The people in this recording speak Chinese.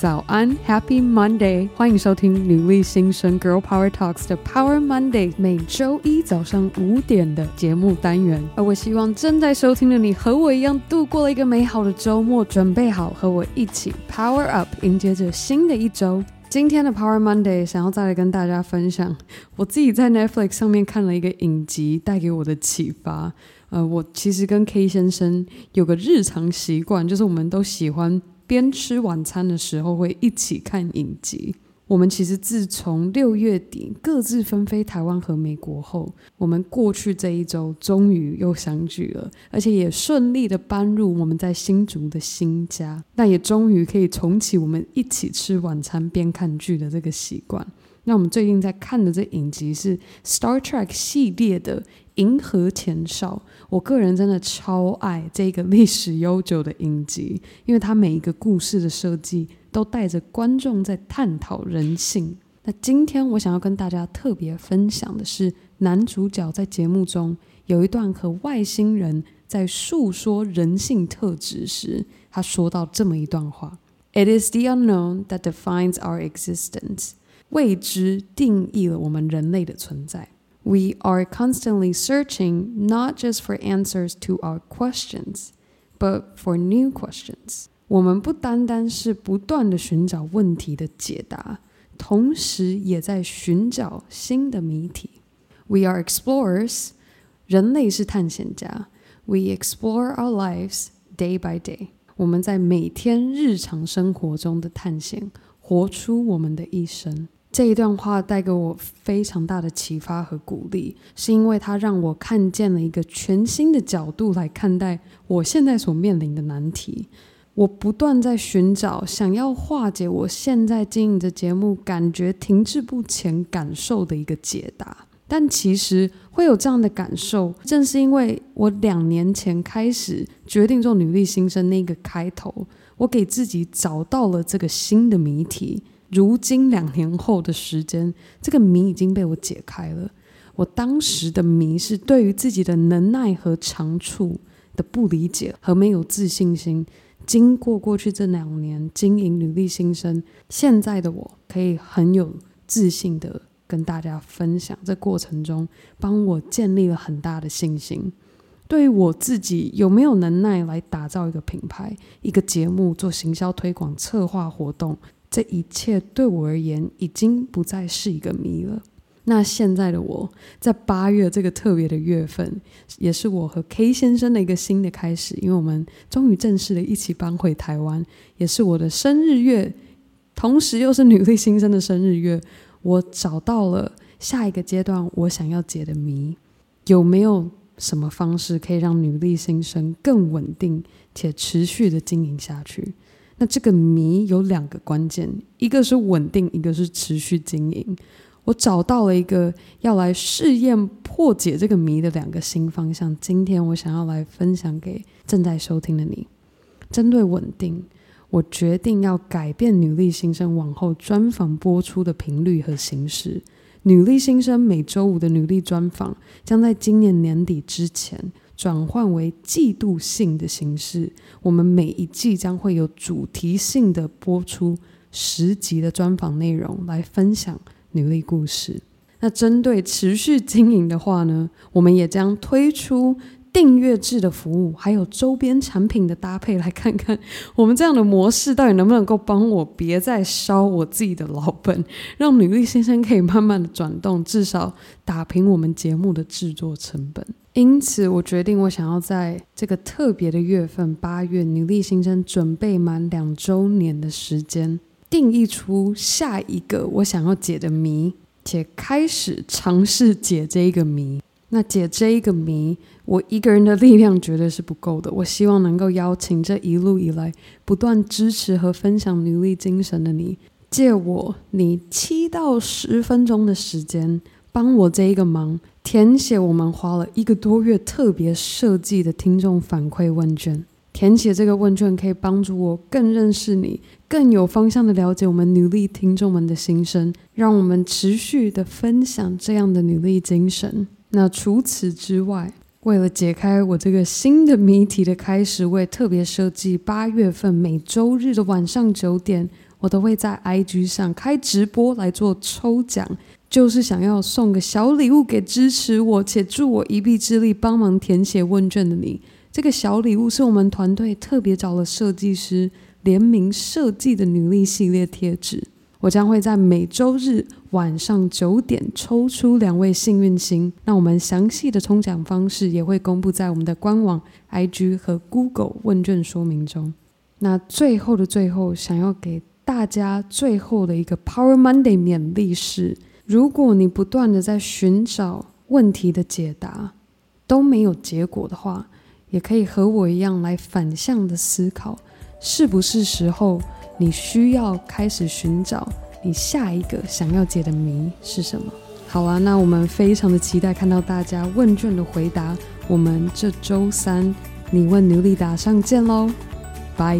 早安，Happy Monday！欢迎收听女力新生 Girl Power Talks 的 Power Monday，每周一早上五点的节目单元。而我希望正在收听的你和我一样度过了一个美好的周末，准备好和我一起 Power Up，迎接着新的一周。今天的 Power Monday 想要再来跟大家分享，我自己在 Netflix 上面看了一个影集，带给我的启发。呃，我其实跟 K 先生有个日常习惯，就是我们都喜欢。边吃晚餐的时候会一起看影集。我们其实自从六月底各自分飞台湾和美国后，我们过去这一周终于又相聚了，而且也顺利的搬入我们在新竹的新家。那也终于可以重启我们一起吃晚餐边看剧的这个习惯。那我们最近在看的这影集是 Star Trek 系列的《银河前哨》，我个人真的超爱这个历史悠久的影集，因为它每一个故事的设计都带着观众在探讨人性。那今天我想要跟大家特别分享的是，男主角在节目中有一段和外星人在诉说人性特质时，他说到这么一段话：“It is the unknown that defines our existence。”未知定义了我们人类的存在。We are constantly searching not just for answers to our questions, but for new questions. 我们不单单是不断地寻找问题的解答，同时也在寻找新的谜题。We are explorers. 人类是探险家。We explore our lives day by day. 我们在每天日常生活中的探险，活出我们的一生。 这一段话带给我非常大的启发和鼓励，是因为它让我看见了一个全新的角度来看待我现在所面临的难题。我不断在寻找，想要化解我现在经营的节目感觉停滞不前感受的一个解答。但其实会有这样的感受，正是因为我两年前开始决定做女力新生那个开头，我给自己找到了这个新的谜题。如今两年后的时间，这个谜已经被我解开了。我当时的谜是对于自己的能耐和长处的不理解和没有自信心。经过过去这两年经营女力新生，现在的我可以很有自信的跟大家分享，这过程中帮我建立了很大的信心。对于我自己有没有能耐来打造一个品牌、一个节目、做行销推广、策划活动。这一切对我而言已经不再是一个谜了。那现在的我，在八月这个特别的月份，也是我和 K 先生的一个新的开始，因为我们终于正式的一起搬回台湾，也是我的生日月，同时又是女力新生的生日月。我找到了下一个阶段我想要解的谜，有没有什么方式可以让女力新生更稳定且持续的经营下去？那这个谜有两个关键，一个是稳定，一个是持续经营。我找到了一个要来试验破解这个谜的两个新方向。今天我想要来分享给正在收听的你。针对稳定，我决定要改变女力新生往后专访播出的频率和形式。女力新生每周五的女力专访将在今年年底之前。转换为季度性的形式，我们每一季将会有主题性的播出十集的专访内容，来分享女力故事。那针对持续经营的话呢，我们也将推出。订阅制的服务，还有周边产品的搭配，来看看 我们这样的模式到底能不能够帮我别再烧我自己的老本，让女力先生可以慢慢的转动，至少打平我们节目的制作成本。因此，我决定我想要在这个特别的月份八月，女力新生准备满两周年的时间，定义出下一个我想要解的谜，且开始尝试解这一个谜。那解这一个谜，我一个人的力量绝对是不够的。我希望能够邀请这一路以来不断支持和分享女力精神的你，借我你七到十分钟的时间，帮我这一个忙，填写我们花了一个多月特别设计的听众反馈问卷。填写这个问卷可以帮助我更认识你，更有方向的了解我们努力听众们的心声，让我们持续的分享这样的努力精神。那除此之外，为了解开我这个新的谜题的开始，我也特别设计八月份每周日的晚上九点，我都会在 IG 上开直播来做抽奖，就是想要送个小礼物给支持我且助我一臂之力帮忙填写问卷的你。这个小礼物是我们团队特别找了设计师联名设计的女力系列贴纸。我将会在每周日晚上九点抽出两位幸运星，那我们详细的抽奖方式也会公布在我们的官网、IG 和 Google 问卷说明中。那最后的最后，想要给大家最后的一个 Power Monday 勉励是：如果你不断的在寻找问题的解答都没有结果的话，也可以和我一样来反向的思考，是不是时候？你需要开始寻找你下一个想要解的谜是什么？好啊，那我们非常的期待看到大家问卷的回答。我们这周三你问牛力答上见喽，拜。